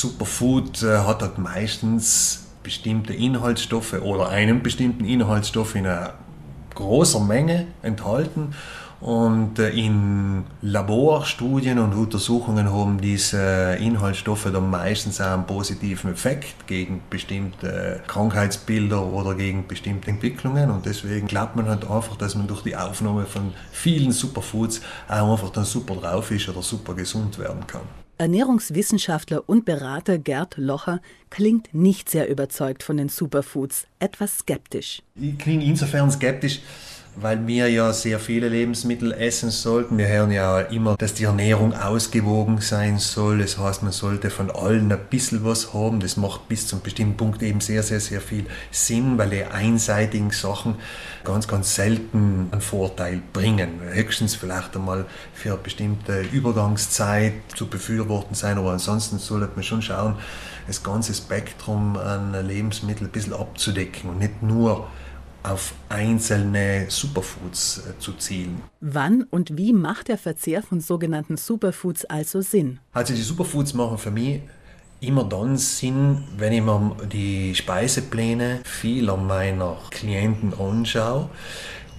Superfood äh, hat halt meistens bestimmte Inhaltsstoffe oder einen bestimmten Inhaltsstoff in einer großer Menge enthalten und äh, in Laborstudien und Untersuchungen haben diese Inhaltsstoffe dann meistens auch einen positiven Effekt gegen bestimmte Krankheitsbilder oder gegen bestimmte Entwicklungen. Und deswegen glaubt man halt einfach, dass man durch die Aufnahme von vielen Superfoods auch einfach dann super drauf ist oder super gesund werden kann. Ernährungswissenschaftler und Berater Gerd Locher klingt nicht sehr überzeugt von den Superfoods, etwas skeptisch. Ich klinge insofern skeptisch, weil wir ja sehr viele Lebensmittel essen sollten. Wir hören ja immer, dass die Ernährung ausgewogen sein soll. Das heißt, man sollte von allen ein bisschen was haben. Das macht bis zum bestimmten Punkt eben sehr, sehr, sehr viel Sinn, weil die einseitigen Sachen ganz, ganz selten einen Vorteil bringen. Höchstens vielleicht einmal für eine bestimmte Übergangszeit zu befürworten sein, aber ansonsten sollte man schon schauen, das ganze Spektrum an Lebensmitteln ein bisschen abzudecken und nicht nur auf einzelne Superfoods äh, zu zielen. Wann und wie macht der Verzehr von sogenannten Superfoods also Sinn? Also die Superfoods machen für mich immer dann Sinn, wenn ich mir die Speisepläne vieler meiner Klienten anschaue,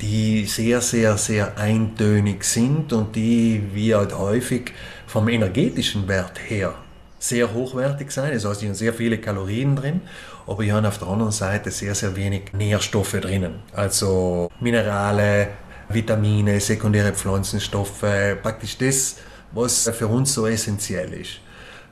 die sehr, sehr, sehr eintönig sind und die, wie halt häufig vom energetischen Wert her sehr hochwertig sein. Das heißt, die haben sehr viele Kalorien drin, aber die haben auf der anderen Seite sehr, sehr wenig Nährstoffe drinnen. Also Minerale, Vitamine, sekundäre Pflanzenstoffe, praktisch das, was für uns so essentiell ist.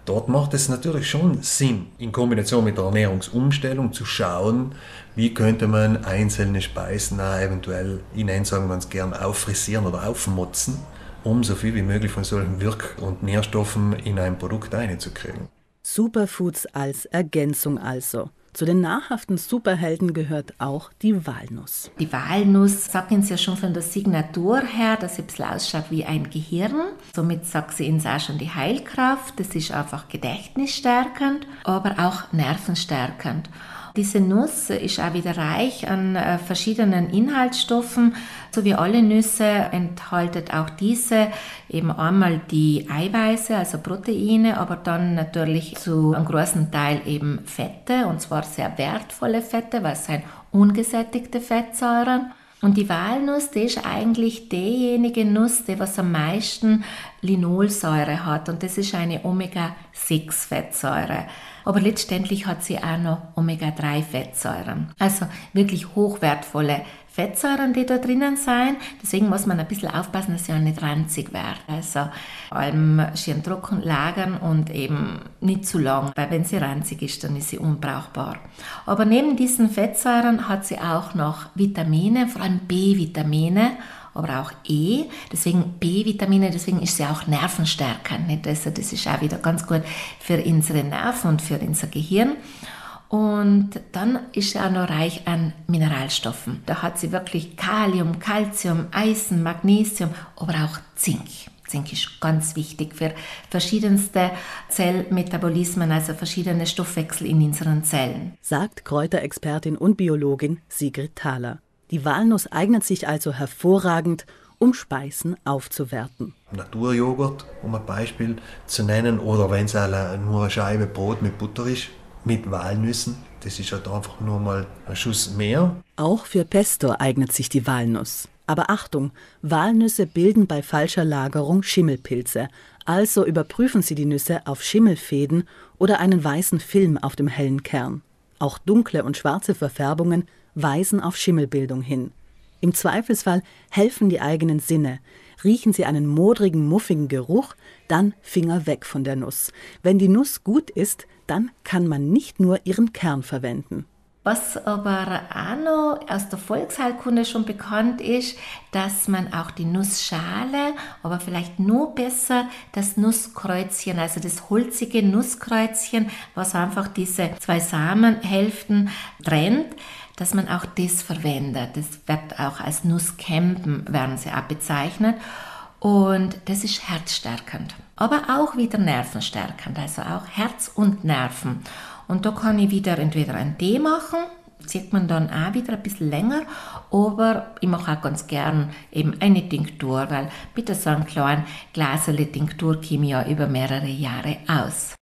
Dort macht es natürlich schon Sinn, in Kombination mit der Ernährungsumstellung zu schauen, wie könnte man einzelne Speisen auch eventuell, nenne sagen wir es gern, auffrisieren oder aufmotzen um so viel wie möglich von solchen Wirk- und Nährstoffen in ein Produkt einzukriegen. Superfoods als Ergänzung also. Zu den nahrhaften Superhelden gehört auch die Walnuss. Die Walnuss sagt uns ja schon von der Signatur her, dass sie ein bisschen ausschaut wie ein Gehirn. Somit sagt sie uns auch schon die Heilkraft. Das ist einfach gedächtnisstärkend, aber auch nervenstärkend. Diese Nuss ist auch wieder reich an äh, verschiedenen Inhaltsstoffen. So wie alle Nüsse enthaltet auch diese eben einmal die Eiweiße, also Proteine, aber dann natürlich zu einem großen Teil eben Fette, und zwar sehr wertvolle Fette, weil es sind ungesättigte Fettsäuren. Und die Walnuss, die ist eigentlich diejenige Nuss, die was am meisten Linolsäure hat. Und das ist eine Omega-6-Fettsäure aber letztendlich hat sie auch noch Omega-3-Fettsäuren. Also wirklich hochwertvolle Fettsäuren, die da drinnen sein. Deswegen muss man ein bisschen aufpassen, dass sie auch nicht ranzig werden. Also allem schön trocken lagern und eben nicht zu lang, weil wenn sie ranzig ist, dann ist sie unbrauchbar. Aber neben diesen Fettsäuren hat sie auch noch Vitamine, vor allem B-Vitamine aber auch E. Deswegen B-Vitamine, deswegen ist sie auch nervenstärkend. Also das ist auch wieder ganz gut für unsere Nerven und für unser Gehirn. Und dann ist sie auch noch reich an Mineralstoffen. Da hat sie wirklich Kalium, Calcium, Eisen, Magnesium, aber auch Zink. Zink ist ganz wichtig für verschiedenste Zellmetabolismen, also verschiedene Stoffwechsel in unseren Zellen. Sagt Kräuterexpertin und Biologin Sigrid Thaler. Die Walnuss eignet sich also hervorragend, um Speisen aufzuwerten. Naturjoghurt, um ein Beispiel zu nennen, oder wenn es nur eine Scheibe Brot mit Butter ist, mit Walnüssen, das ist halt einfach nur mal ein Schuss mehr. Auch für Pesto eignet sich die Walnuss. Aber Achtung, Walnüsse bilden bei falscher Lagerung Schimmelpilze. Also überprüfen Sie die Nüsse auf Schimmelfäden oder einen weißen Film auf dem hellen Kern. Auch dunkle und schwarze Verfärbungen weisen auf Schimmelbildung hin. Im Zweifelsfall helfen die eigenen Sinne. Riechen Sie einen modrigen, muffigen Geruch, dann Finger weg von der Nuss. Wenn die Nuss gut ist, dann kann man nicht nur ihren Kern verwenden. Was aber auch noch aus der Volksheilkunde schon bekannt ist, dass man auch die Nussschale, aber vielleicht nur besser das Nusskreuzchen, also das holzige Nusskreuzchen, was einfach diese zwei Samenhälften trennt, dass man auch das verwendet. Das wird auch als Nusskämpen, werden sie auch bezeichnet. Und das ist herzstärkend, aber auch wieder nervenstärkend, also auch Herz und Nerven. Und da kann ich wieder entweder ein Tee machen, sieht man dann auch wieder ein bisschen länger, aber ich mache auch ganz gern eben eine Tinktur, weil mit so einem kleinen Glasele Tinktur komme ich ja über mehrere Jahre aus.